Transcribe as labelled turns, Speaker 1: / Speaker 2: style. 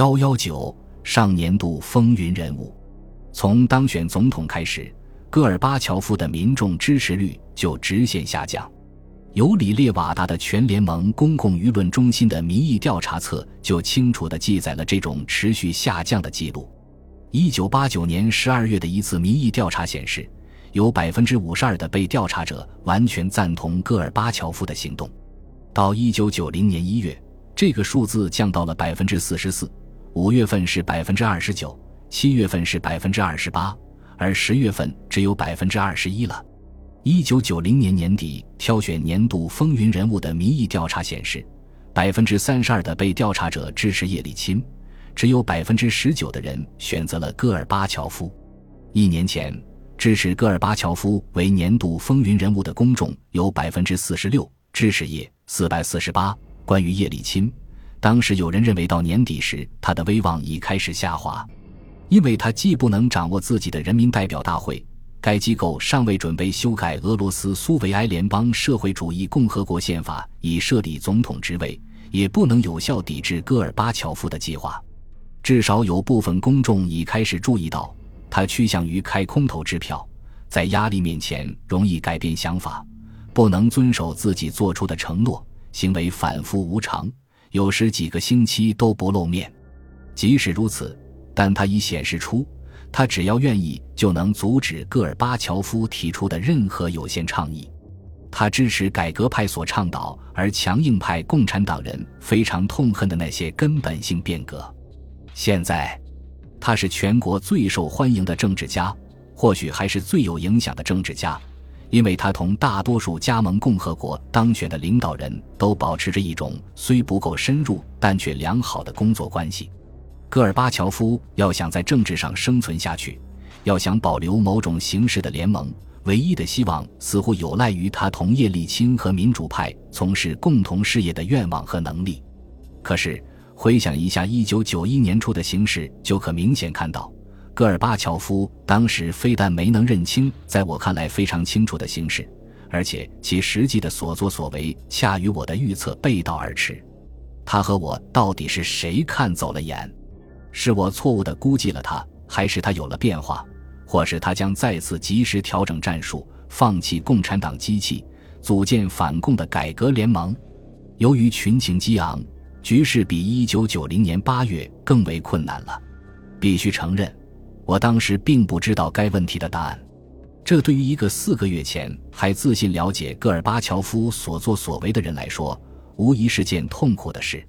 Speaker 1: 幺幺九上年度风云人物，从当选总统开始，戈尔巴乔夫的民众支持率就直线下降。尤里列瓦达的全联盟公共舆论中心的民意调查册就清楚地记载了这种持续下降的记录。一九八九年十二月的一次民意调查显示，有百分之五十二的被调查者完全赞同戈尔巴乔夫的行动。到一九九零年一月，这个数字降到了百分之四十四。五月份是百分之二十九，七月份是百分之二十八，而十月份只有百分之二十一了。一九九零年年底挑选年度风云人物的民意调查显示，百分之三十二的被调查者支持叶利钦，只有百分之十九的人选择了戈尔巴乔夫。一年前，支持戈尔巴乔夫为年度风云人物的公众有百分之四十六，支持叶四百四十八。关于叶利钦。当时有人认为，到年底时他的威望已开始下滑，因为他既不能掌握自己的人民代表大会，该机构尚未准备修改俄罗斯苏维埃联邦社会主义共和国宪法以设立总统职位，也不能有效抵制戈尔巴乔夫的计划。至少有部分公众已开始注意到，他趋向于开空头支票，在压力面前容易改变想法，不能遵守自己做出的承诺，行为反复无常。有时几个星期都不露面，即使如此，但他已显示出，他只要愿意就能阻止戈尔巴乔夫提出的任何有限倡议。他支持改革派所倡导而强硬派共产党人非常痛恨的那些根本性变革。现在，他是全国最受欢迎的政治家，或许还是最有影响的政治家。因为他同大多数加盟共和国当选的领导人都保持着一种虽不够深入但却良好的工作关系，戈尔巴乔夫要想在政治上生存下去，要想保留某种形式的联盟，唯一的希望似乎有赖于他同叶利钦和民主派从事共同事业的愿望和能力。可是回想一下一九九一年初的形势，就可明显看到。戈尔巴乔夫当时非但没能认清在我看来非常清楚的形势，而且其实际的所作所为恰与我的预测背道而驰。他和我到底是谁看走了眼？是我错误地估计了他，还是他有了变化，或是他将再次及时调整战术，放弃共产党机器，组建反共的改革联盟？由于群情激昂，局势比1990年8月更为困难了。必须承认。我当时并不知道该问题的答案，这对于一个四个月前还自信了解戈尔巴乔夫所作所为的人来说，无疑是件痛苦的事。